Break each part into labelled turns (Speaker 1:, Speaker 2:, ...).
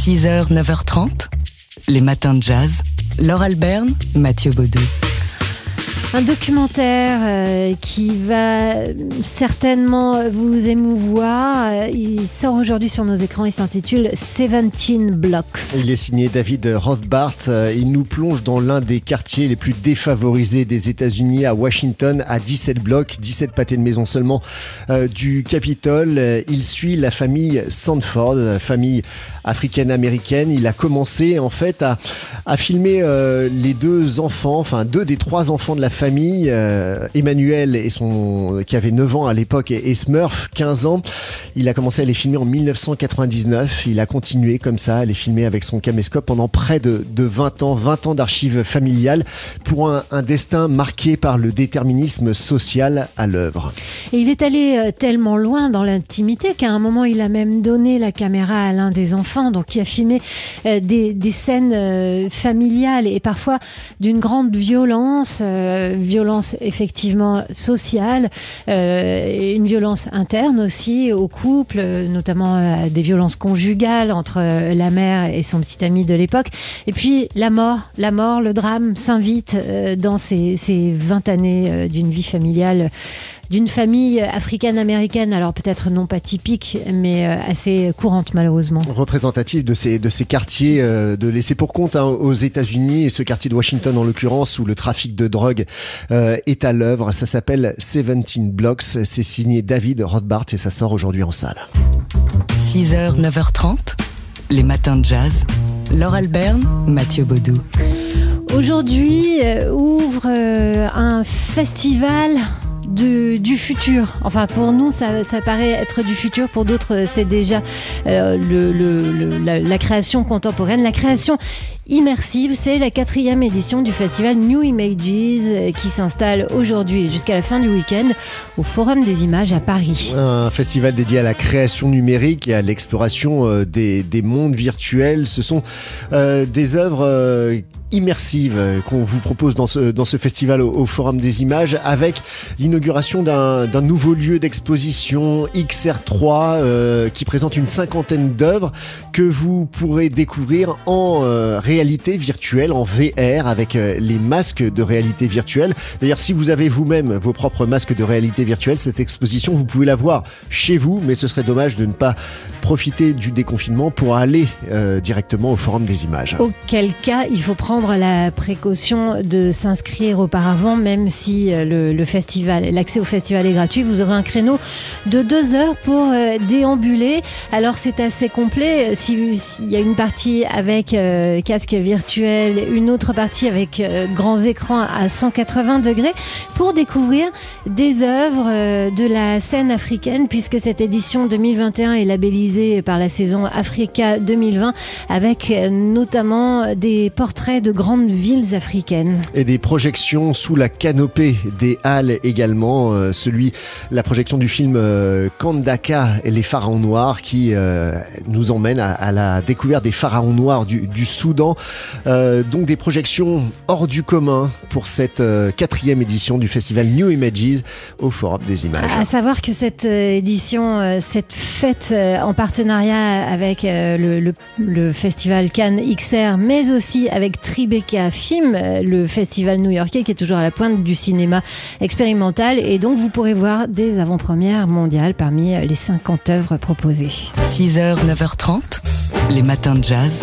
Speaker 1: 6h, 9h30, les matins de jazz. Laure Alberne, Mathieu Baudou.
Speaker 2: Un documentaire euh, qui va certainement vous émouvoir. Euh, Il sort aujourd'hui sur nos écrans. Il s'intitule 17 Blocks.
Speaker 3: Il est signé David Rothbart. Euh, Il nous plonge dans l'un des quartiers les plus défavorisés des États-Unis, à Washington, à 17 blocs, 17 pâtés de maison seulement euh, du Capitole. Il suit la famille Sanford, famille africaine-américaine. Il a commencé en fait à, filmer euh, les deux enfants, enfin deux des trois enfants de la famille, euh, Emmanuel et qui avait 9 ans à l'époque et, Smurf 15 ans. Il a commencé à les filmer en 1999. Il a continué comme ça à les filmer avec son caméscope pendant près de, de 20 ans, 20 ans d'archives familiales pour un, un destin marqué par le déterminisme social à l'œuvre.
Speaker 2: Et il est allé euh, tellement loin dans l'intimité qu'à un moment, il a même donné la caméra à l'un des enfants, donc qui a filmé euh, des, scènes euh, familiales et parfois d'une grande violence, euh, violence effectivement sociale, une violence interne aussi au couple, notamment des violences conjugales entre la mère et son petit ami de l'époque. Et puis la mort, la mort, le drame s'invite dans ces, ces 20 années d'une vie familiale d'une famille africaine-américaine, alors peut-être non pas typique, mais euh, assez courante malheureusement.
Speaker 3: représentatif de ces, de ces quartiers euh, de laissés pour compte hein, aux États-Unis et ce quartier de Washington en l'occurrence où le trafic de drogue euh, est à l'œuvre. Ça s'appelle 17 Blocks. C'est signé David Rothbart et ça sort aujourd'hui en salle.
Speaker 1: 6h, 9h30, les matins de jazz. Laure Alberne, Mathieu Baudou.
Speaker 2: Aujourd'hui euh, ouvre euh, un festival du futur. Enfin, pour nous, ça, ça paraît être du futur. Pour d'autres, c'est déjà euh, le- le- le- la, la création contemporaine, la création immersive. C'est la quatrième édition du festival New Images euh, qui s'installe aujourd'hui jusqu'à la fin du week-end au Forum des images à Paris.
Speaker 3: Un festival dédié à la création numérique et à l'exploration euh, des, des mondes virtuels. Ce sont euh, des œuvres euh, immersives euh, qu'on vous propose dans ce, festival au, Forum des images avec l'inauguration d'un nouveau lieu d'exposition XR3 euh, qui présente une cinquantaine d'œuvres que vous pourrez découvrir en euh, réalité virtuelle, en VR avec euh, les masques de réalité virtuelle. D'ailleurs, si vous avez vous-même vos propres masques de réalité virtuelle, cette exposition, vous pouvez la voir chez vous, mais ce serait dommage de ne pas profiter du déconfinement pour aller euh, directement au Forum des images.
Speaker 2: Auquel cas, il faut prendre la précaution de s'inscrire auparavant, même si euh, le, festival, l'accès au festival est gratuit. Vous aurez un créneau de deux heures pour déambuler. Alors c'est assez complet. Si- S'il y a une partie avec casque virtuel, une autre partie avec euh, grands écrans à 180 degrés, pour découvrir des œuvres euh, de la scène africaine, puisque cette édition 2021 est labellisée par la saison Africa 2020 avec euh, notamment des portraits de grandes villes africaines.
Speaker 3: Et des projections sous la canopée des halles également. celui, la projection du film Kandaka et les pharaons noirs qui nous emmène à, la découverte des pharaons noirs du Soudan. Euh, donc des projections hors du commun pour cette euh, quatrième édition du festival New Images au Forum des images.
Speaker 2: À savoir que cette euh, édition, euh, cette fête euh, en partenariat avec euh, le, le- le festival Cannes XR, mais aussi avec Tribeca Film, euh, le festival new-yorkais qui est toujours à la pointe du cinéma expérimental. Et donc vous pourrez voir des avant-premières mondiales parmi les 50 œuvres proposées.
Speaker 1: 6h, 9h30, les matins de jazz.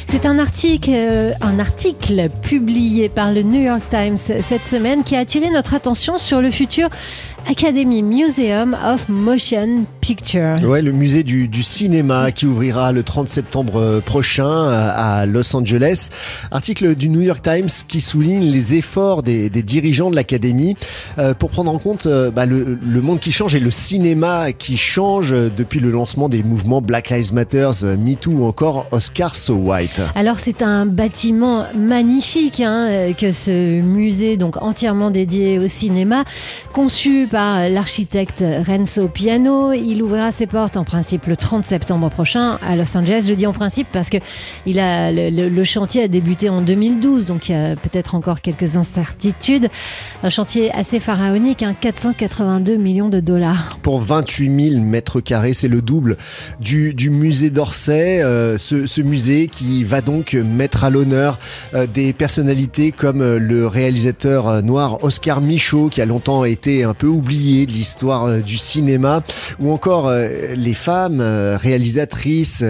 Speaker 2: C'est un article, euh, un article publié par le New York Times cette semaine qui a attiré notre attention sur le futur Academy Museum of Motion Picture.
Speaker 3: Ouais, le musée du, cinéma qui ouvrira le 30 septembre euh, prochain euh, à Los Angeles. Article du New York Times qui souligne les efforts des, dirigeants de l'académie pour prendre en compte bah, le, le monde qui change et le cinéma qui change depuis le lancement des mouvements Black Lives Matter, MeToo ou encore Oscar So White.
Speaker 2: Alors c'est un bâtiment magnifique hein, euh, que ce musée donc entièrement dédié au cinéma, conçu par l'architecte Renzo Piano. Il ouvrira ses portes en principe le 30 septembre prochain à Los Angeles. Je dis en principe parce que il a, le, le chantier a débuté en 2012, donc il y a peut-être encore quelques incertitudes. Un chantier assez pharaonique, hein, 482 millions de dollars.
Speaker 3: Pour 28 000 mètres carrés, c'est le double du, du musée d'Orsay. Euh, ce, ce, musée qui va donc mettre à l'honneur euh, des personnalités comme euh, le réalisateur noir Oscar Michaud, qui a longtemps été un peu oublié de l'histoire du cinéma, ou encore les femmes réalisatrices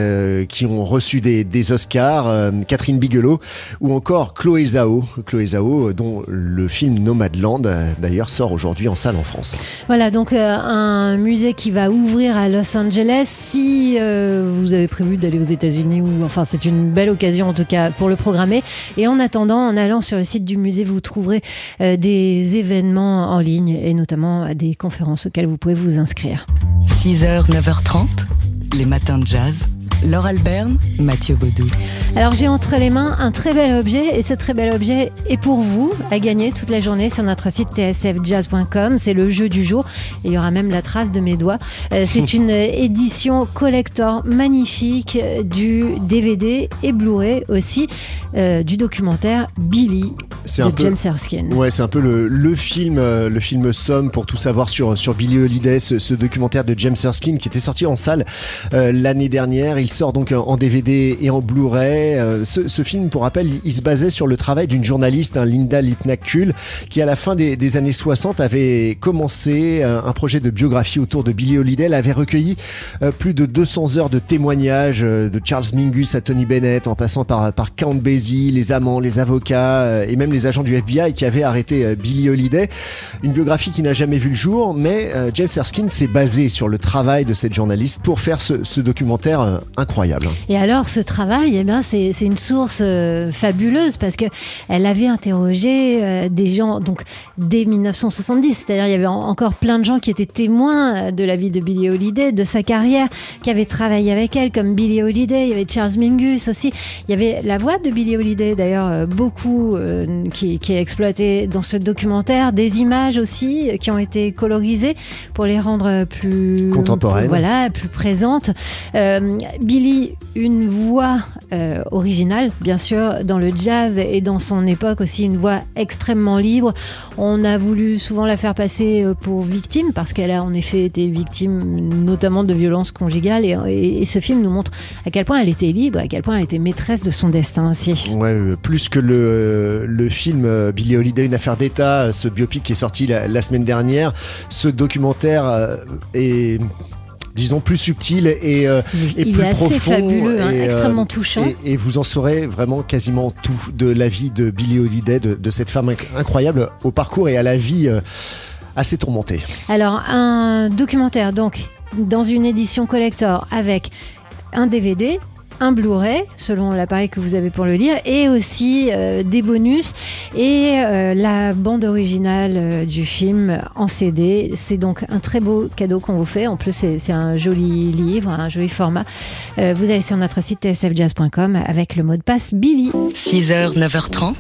Speaker 3: qui ont reçu des, Oscars, Catherine Bigelow, ou encore Chloé Zhao, Chloé Zhao dont le film Nomadland d'ailleurs sort aujourd'hui en salle en France.
Speaker 2: Voilà, donc un musée qui va ouvrir à Los Angeles. Si euh, vous avez prévu d'aller aux États-Unis, ou enfin c'est une belle occasion en tout cas pour le programmer. Et en attendant, en allant sur le site du musée, vous trouverez euh, des événements en ligne et notamment des conférences auxquelles vous pouvez vous inscrire.
Speaker 1: 6h, 9h30, les matins de jazz. Laure Alberne, Mathieu Baudou.
Speaker 2: Alors j'ai entre les mains un très bel objet et ce très bel objet est pour vous à gagner toute la journée sur notre site tsfjazz.com. C'est le jeu du jour et il y aura même la trace de mes doigts. Euh, c'est une édition collector magnifique du DVD et Blu-ray aussi euh, du documentaire Billy de
Speaker 3: un
Speaker 2: James Erskine.
Speaker 3: Ouais, c'est un peu le, le, film, euh, le film somme pour tout savoir sur, sur Billy Holiday, ce, ce, documentaire de James Erskine qui était sorti en salle euh, l'année dernière. Il sort donc en DVD et en Blu-ray. Euh, ce, film, pour rappel, il, se basait sur le travail d'une journaliste, hein, Linda Lipnack-Kuhl, qui à la fin des, années 60 avait commencé un, un, projet de biographie autour de Billy Holiday. Elle avait recueilli plus de 200 heures de témoignages de Charles Mingus à Tony Bennett, en passant par, Count Basie, les amants, les avocats et même les agents du FBI qui avaient arrêté Billy Holiday. Une biographie qui n'a jamais vu le jour, mais James Erskine s'est basé sur le travail de cette journaliste pour faire ce documentaire incroyable.
Speaker 2: Et alors, ce travail, eh bien, c'est, une source euh, fabuleuse parce que elle avait interrogé euh, des gens, donc dès 1970, c'est-à-dire il y avait en, encore plein de gens qui étaient témoins euh, de la vie de Billie Holiday, de sa carrière, qui avaient travaillé avec elle, comme Billie Holiday. Il y avait Charles Mingus aussi. Il y avait la voix de Billie Holiday, d'ailleurs, euh, beaucoup qui, qui, est exploitée dans ce documentaire, des images aussi qui ont été colorisées pour les rendre plus
Speaker 3: contemporaines,
Speaker 2: voilà, plus présentes. Euh, Billy, une voix euh, originale, bien sûr, dans le jazz et dans son époque aussi, une voix extrêmement libre. On a voulu souvent la faire passer euh, pour victime parce qu'elle a en effet été victime notamment de violences conjugales et, ce film nous montre à quel point elle était libre, à quel point elle était maîtresse de son destin aussi.
Speaker 3: Ouais, plus que le, le film Billie Holiday, une affaire d'État, ce biopic qui est sorti la semaine dernière, ce documentaire est disons plus subtil et, euh, et
Speaker 2: il
Speaker 3: plus
Speaker 2: est assez
Speaker 3: profond
Speaker 2: fabuleux, hein,
Speaker 3: et,
Speaker 2: extrêmement touchant.
Speaker 3: Et, et, vous en saurez vraiment quasiment tout de la vie de Billie Holiday, de, de cette femme incroyable au parcours et à la vie euh, assez tourmentée.
Speaker 2: Alors un documentaire donc dans une édition collector avec un DVD, un Blu-ray selon l'appareil que vous avez pour le lire et aussi euh, des bonus et euh, la bande originale euh, du film en CD. C'est donc un très beau cadeau qu'on vous fait. En plus, c'est un joli livre, un joli format. Vous allez sur notre site tsfjazz.com avec le mot de passe Billy.
Speaker 1: 6h, 9h30,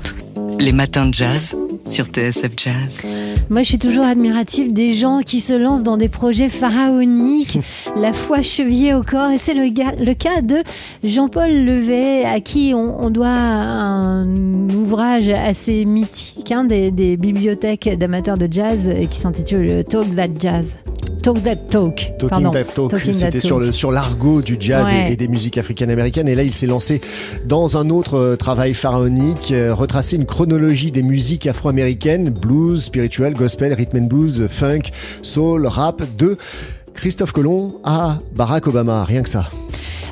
Speaker 1: les matins de jazz sur TSF Jazz.
Speaker 2: Moi, je suis toujours admirative des gens qui se lancent dans des projets pharaoniques, la foi chevillée au corps. Et c'est le, le, cas de Jean-Paul Levet, à qui on, doit un ouvrage assez mythique hein, des, des, bibliothèques d'amateurs de jazz qui s'intitule Talk That Jazz. Talk That Talk.
Speaker 3: Talking
Speaker 2: Pardon.
Speaker 3: That Talk. C'était sur le sur l'argot du jazz ouais. et, et, des musiques africaines-américaines. Et là, il s'est lancé dans un autre euh, travail pharaonique, euh, retracer une chronologie des musiques afro-américaines, blues, spirituel, gospel, rhythm and blues, funk, soul, rap, de Christophe Colomb à Barack Obama. Rien que ça.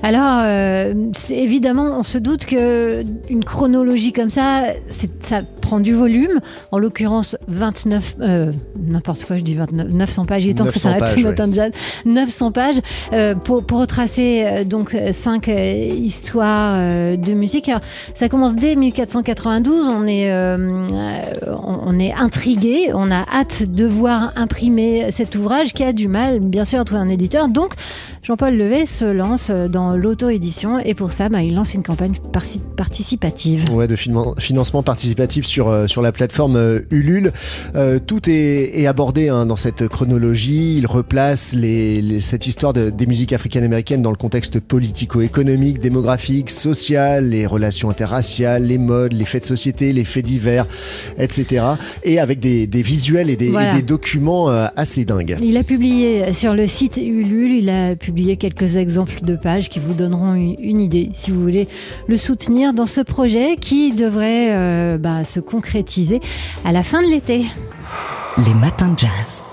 Speaker 2: Alors, euh, évidemment, on se doute que une chronologie comme ça, ça prend du volume. En l'occurrence, 29, euh, n'importe quoi, je dis 29, 900 pages. Il est temps que ça s'arrête ce matin de jazz. 900 pages euh, pour, pour, retracer euh, donc cinq euh, histoires de musique. Alors, ça commence dès 1492. On est, on, est intrigué. On a hâte de voir imprimer cet ouvrage qui a du mal, bien sûr, à trouver un éditeur. Donc, Jean-Paul Levet se lance dans dans l'auto-édition et pour ça, bah, il lance une campagne participative.
Speaker 3: Ouais, de financement participatif sur, euh, sur la plateforme euh, Ulule. Euh, tout est, est abordé hein, dans cette chronologie. Il replace les, cette histoire de, des musiques africaines-américaines dans le contexte politico-économique, démographique, social, les relations interraciales, les modes, les faits de société, les faits divers, etc. Et avec des, des visuels et des, et des documents assez dingues.
Speaker 2: Il a publié sur le site Ulule, il a publié quelques exemples de pages vous donneront une idée si vous voulez le soutenir dans ce projet qui devrait euh, bah, se concrétiser à la fin de l'été.
Speaker 1: Les matins de jazz.